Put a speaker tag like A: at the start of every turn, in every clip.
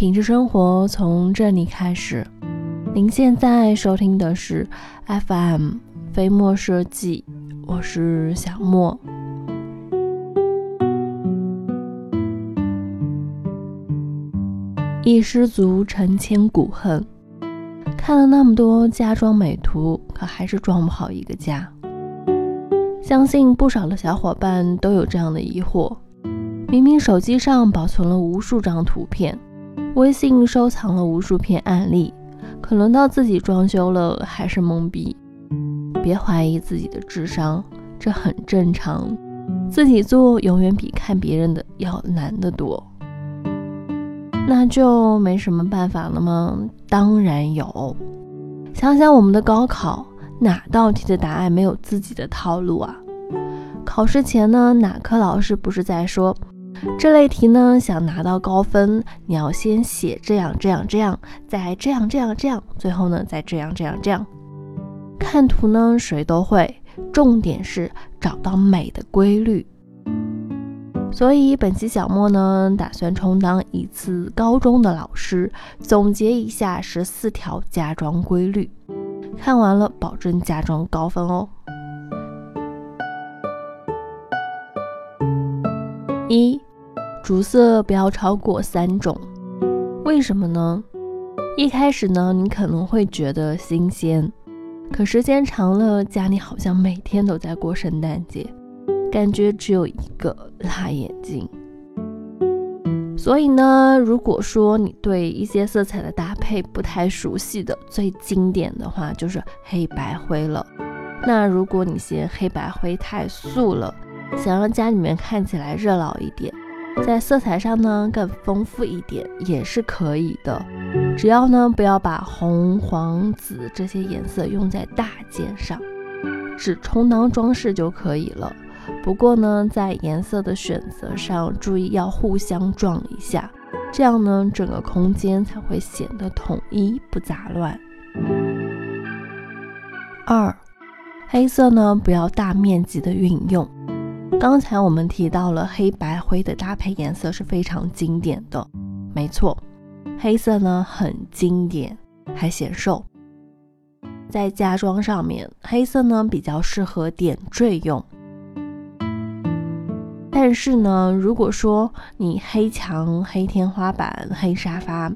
A: 品质生活从这里开始。您现在收听的是 FM 飞墨设计，我是小莫。一失足成千古恨，看了那么多家装美图，可还是装不好一个家。相信不少的小伙伴都有这样的疑惑：明明手机上保存了无数张图片，微信收藏了无数篇案例，可轮到自己装修了还是懵逼。别怀疑自己的智商，这很正常。自己做永远比看别人的要难得多。那就没什么办法了吗？当然有。想想我们的高考，哪道题的答案没有自己的套路啊？考试前呢，哪科老师不是在说，这类题呢，想拿到高分，你要先写这样这样这样，再这样这样这样，最后呢，再这样这样这样。看图呢，谁都会，重点是找到美的规律。所以本期小莫呢，打算充当一次高中的老师，总结一下十四条家装规律。看完了，保证家装高分哦。一，主色不要超过三种。为什么呢？一开始呢，你可能会觉得新鲜，可时间长了，家里好像每天都在过圣诞节。感觉只有一个辣眼睛，所以呢，如果说你对一些色彩的搭配不太熟悉的，最经典的话就是黑白灰了。那如果你嫌黑白灰太素了，想让家里面看起来热闹一点，在色彩上呢更丰富一点也是可以的，只要呢不要把红、黄、紫这些颜色用在大件上，只充当装饰就可以了。不过呢，在颜色的选择上，注意要互相撞一下，这样呢，整个空间才会显得统一不杂乱。二，黑色呢不要大面积的运用。刚才我们提到了黑白灰的搭配颜色是非常经典的，没错，黑色呢很经典，还显瘦。在家装上面，黑色呢比较适合点缀用。但是呢，如果说你黑墙、黑天花板、黑沙发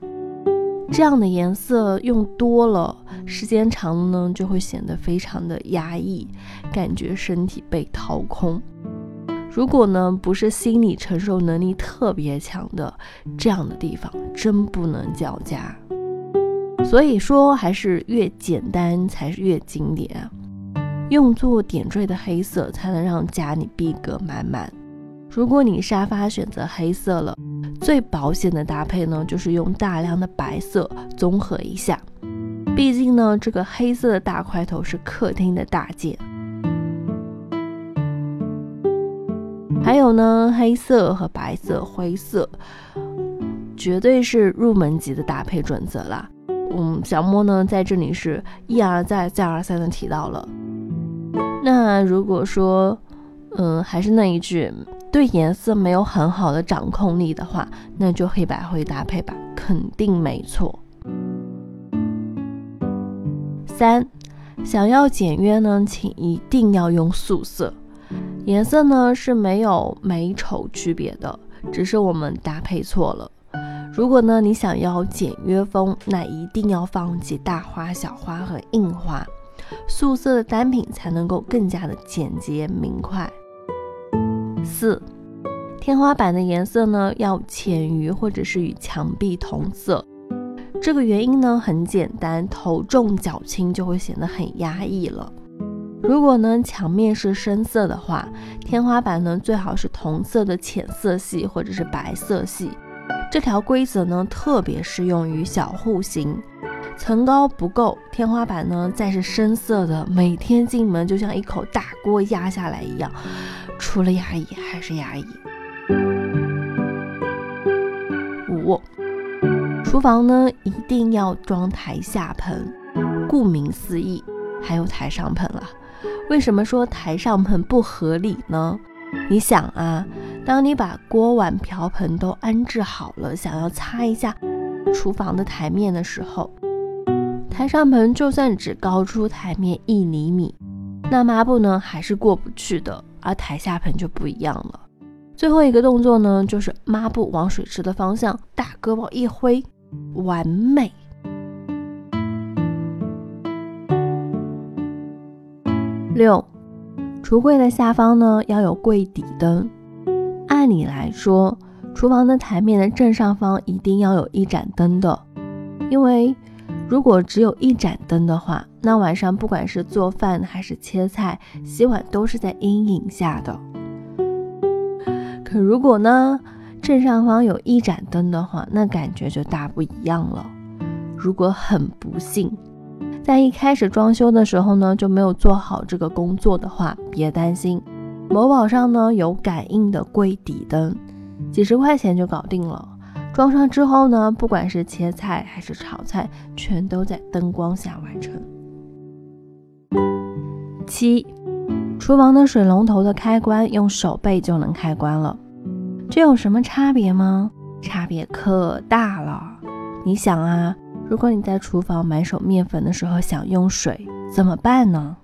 A: 这样的颜色用多了，时间长了呢，就会显得非常的压抑，感觉身体被掏空。如果呢不是心理承受能力特别强的，这样的地方真不能叫家。所以说，还是越简单才是越经典，用作点缀的黑色才能让家里逼格满满。如果你沙发选择黑色了，最保险的搭配呢，就是用大量的白色综合一下。毕竟呢，这个黑色的大块头是客厅的大件。还有呢，黑色和白色、灰色，绝对是入门级的搭配准则啦。嗯，小莫呢在这里是一而再、再而三的提到了。那如果说，嗯，还是那一句。对颜色没有很好的掌控力的话，那就黑白灰搭配吧，肯定没错。三，想要简约呢，请一定要用素色。颜色呢是没有美丑区别的，只是我们搭配错了。如果呢你想要简约风，那一定要放弃大花、小花和印花，素色的单品才能够更加的简洁明快。四，天花板的颜色呢要浅于或者是与墙壁同色。这个原因呢很简单，头重脚轻就会显得很压抑了。如果呢墙面是深色的话，天花板呢最好是同色的浅色系或者是白色系。这条规则呢特别适用于小户型，层高不够，天花板呢再是深色的，每天进门就像一口大锅压下来一样。除了压抑还是压抑。五，厨房呢一定要装台下盆，顾名思义，还有台上盆了。为什么说台上盆不合理呢？你想啊，当你把锅碗瓢盆都安置好了，想要擦一下，厨房的台面的时候，台上盆就算只高出台面一厘米，那抹布呢还是过不去的。而台下盆就不一样了。最后一个动作呢，就是抹布往水池的方向大胳膊一挥，完美。六，橱柜的下方呢要有柜底灯。按理来说，厨房的台面的正上方一定要有一盏灯的，因为如果只有一盏灯的话，那晚上不管是做饭还是切菜、洗碗，都是在阴影下的。可如果呢，正上方有一盏灯的话，那感觉就大不一样了。如果很不幸，在一开始装修的时候呢，就没有做好这个工作的话，别担心，某宝上呢有感应的柜底灯，几十块钱就搞定了。装上之后呢，不管是切菜还是炒菜，全都在灯光下完成。七，厨房的水龙头的开关用手背就能开关了，这有什么差别吗？差别可大了。你想啊。如果你在厨房买手面粉的时候想用水怎么办呢？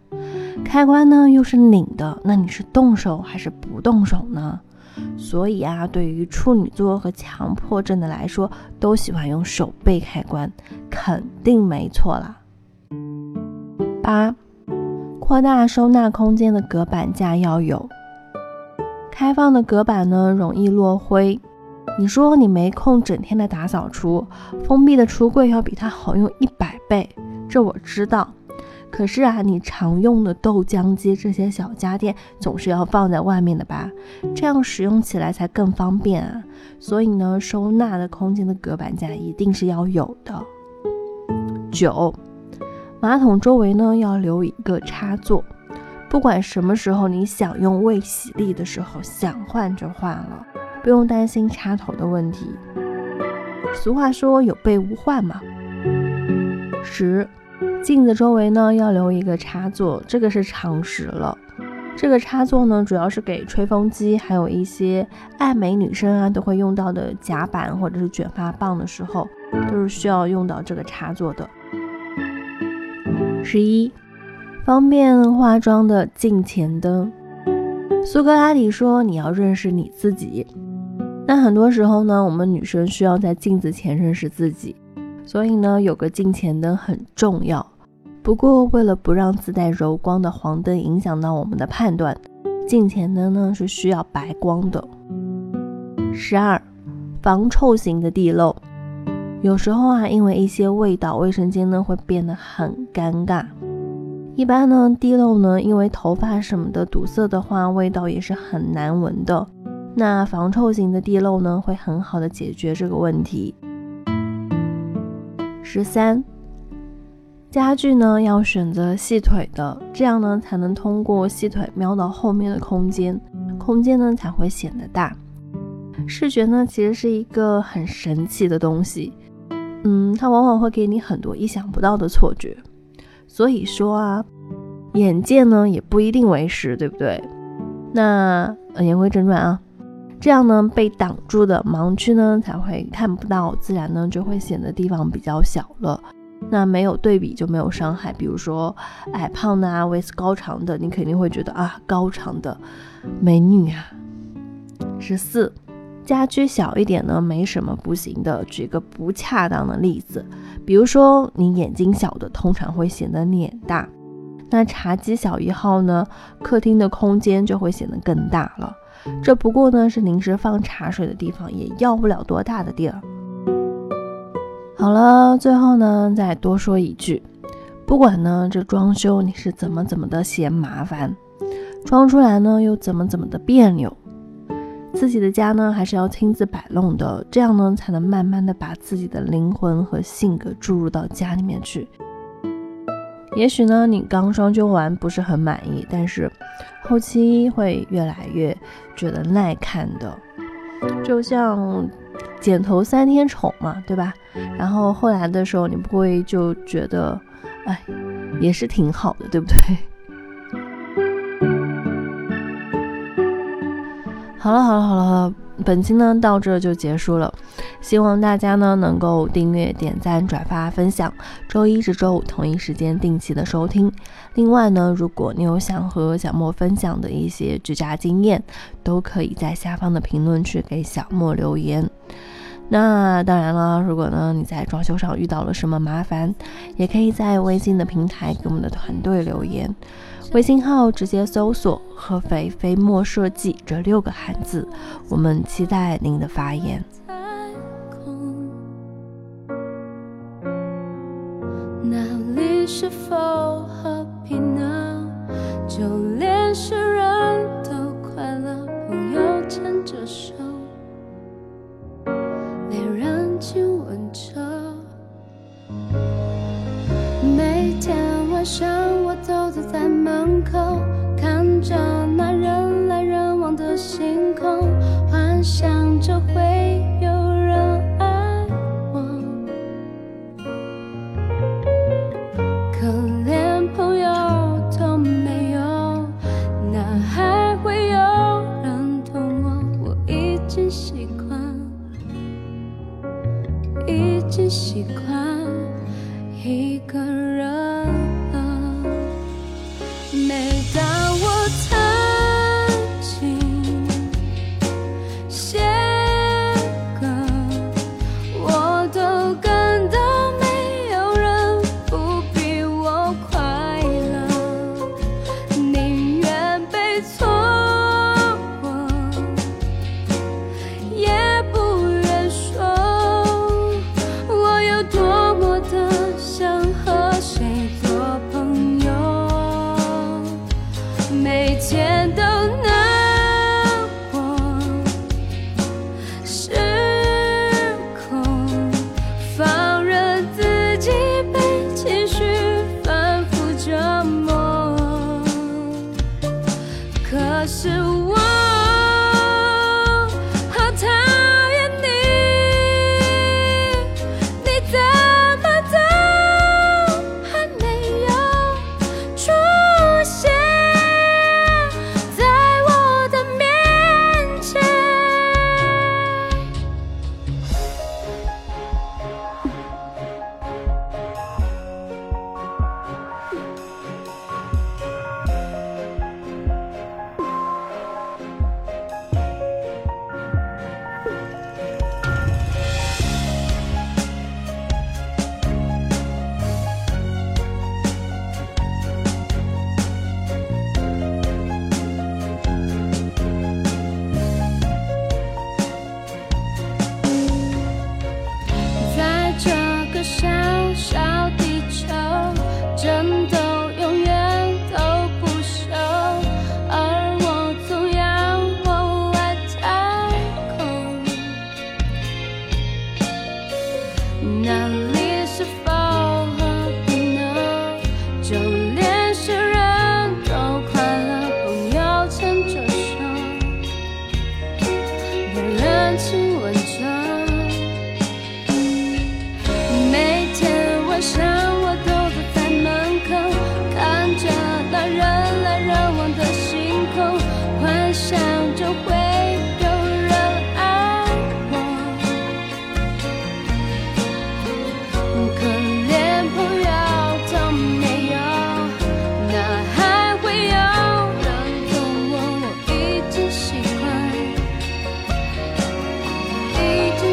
A: 开关呢又是拧的，那你是动手还是不动手呢？所以啊，对于处女座和强迫症的来说，都喜欢用手背开关，肯定没错啦。八，扩大收纳空间的隔板架要有，开放的隔板呢容易落灰。你说你没空整天的打扫厨，封闭的橱柜要比它好用一百倍，这我知道。可是啊，你常用的豆浆机这些小家电总是要放在外面的吧？这样使用起来才更方便啊。所以呢，收纳的空间的隔板架一定是要有的。九，马桶周围呢要留一个插座，不管什么时候你想用未洗力的时候，想换就换了。不用担心插头的问题。俗话说有备无患嘛。十，镜子周围呢要留一个插座，这个是常识了。这个插座呢，主要是给吹风机，还有一些爱美女生啊都会用到的夹板或者是卷发棒的时候，都是需要用到这个插座的。十一，方便化妆的镜前灯。苏格拉底说：“你要认识你自己。”那很多时候呢，我们女生需要在镜子前认识自己，所以呢，有个镜前灯很重要。不过，为了不让自带柔光的黄灯影响到我们的判断，镜前灯呢是需要白光的。十二，防臭型的地漏，有时候啊，因为一些味道，卫生间呢会变得很尴尬。一般呢，地漏呢，因为头发什么的堵塞的话，味道也是很难闻的。那防臭型的地漏呢，会很好的解决这个问题。十三，家具呢要选择细腿的，这样呢才能通过细腿瞄到后面的空间，空间呢才会显得大。视觉呢其实是一个很神奇的东西，嗯，它往往会给你很多意想不到的错觉。所以说啊，眼见呢也不一定为实，对不对？那言归正传啊。这样呢，被挡住的盲区呢才会看不到，自然呢就会显得地方比较小了。那没有对比就没有伤害。比如说矮胖的啊，vs 高长的，你肯定会觉得啊，高长的美女啊。十四，家居小一点呢，没什么不行的。举个不恰当的例子，比如说你眼睛小的，通常会显得脸大。那茶几小一号呢，客厅的空间就会显得更大了。这不过呢是临时放茶水的地方，也要不了多大的地儿。好了，最后呢再多说一句，不管呢这装修你是怎么怎么的嫌麻烦，装出来呢又怎么怎么的别扭，自己的家呢还是要亲自摆弄的，这样呢才能慢慢的把自己的灵魂和性格注入到家里面去。也许呢，你刚装修完不是很满意，但是后期会越来越觉得耐看的，就像剪头三天丑嘛，对吧？然后后来的时候，你不会就觉得，哎，也是挺好的，对不对？好了好了好了，本期呢到这就结束了，希望大家呢能够订阅、点赞、转发、分享，周一至周五同一时间定期的收听。另外呢，如果你有想和小莫分享的一些居家经验，都可以在下方的评论区给小莫留言。那当然了，如果呢你在装修上遇到了什么麻烦，也可以在微信的平台给我们的团队留言。微信号直接搜索“合肥飞墨设计”这六个汉字，我们期待您的发言。
B: 那里是否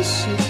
B: Yes,